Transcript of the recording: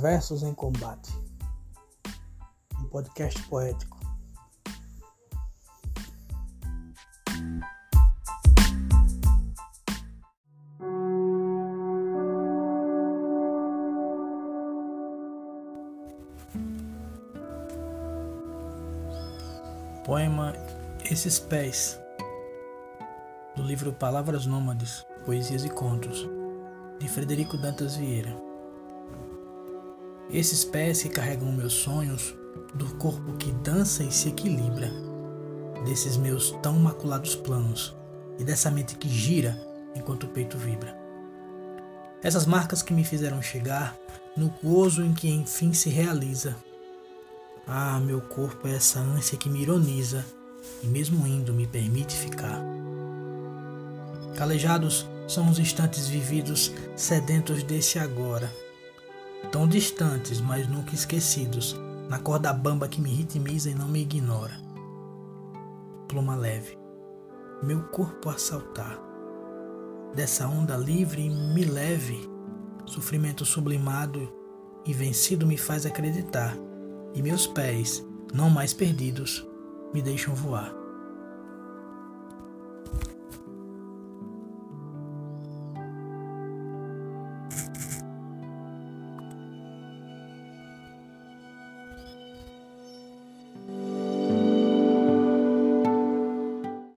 Versos em Combate, um podcast poético. Poema Esses Pés, do livro Palavras Nômades, Poesias e Contos, de Frederico Dantas Vieira. Esses pés que carregam meus sonhos, do corpo que dança e se equilibra, desses meus tão maculados planos e dessa mente que gira enquanto o peito vibra. Essas marcas que me fizeram chegar no gozo em que enfim se realiza ah, meu corpo é essa ânsia que me ironiza e, mesmo indo, me permite ficar. Calejados são os instantes vividos, sedentos desse agora. Tão distantes, mas nunca esquecidos, na corda bamba que me ritmiza e não me ignora. Pluma leve, meu corpo a saltar. Dessa onda livre me leve, sofrimento sublimado e vencido me faz acreditar e meus pés, não mais perdidos, me deixam voar.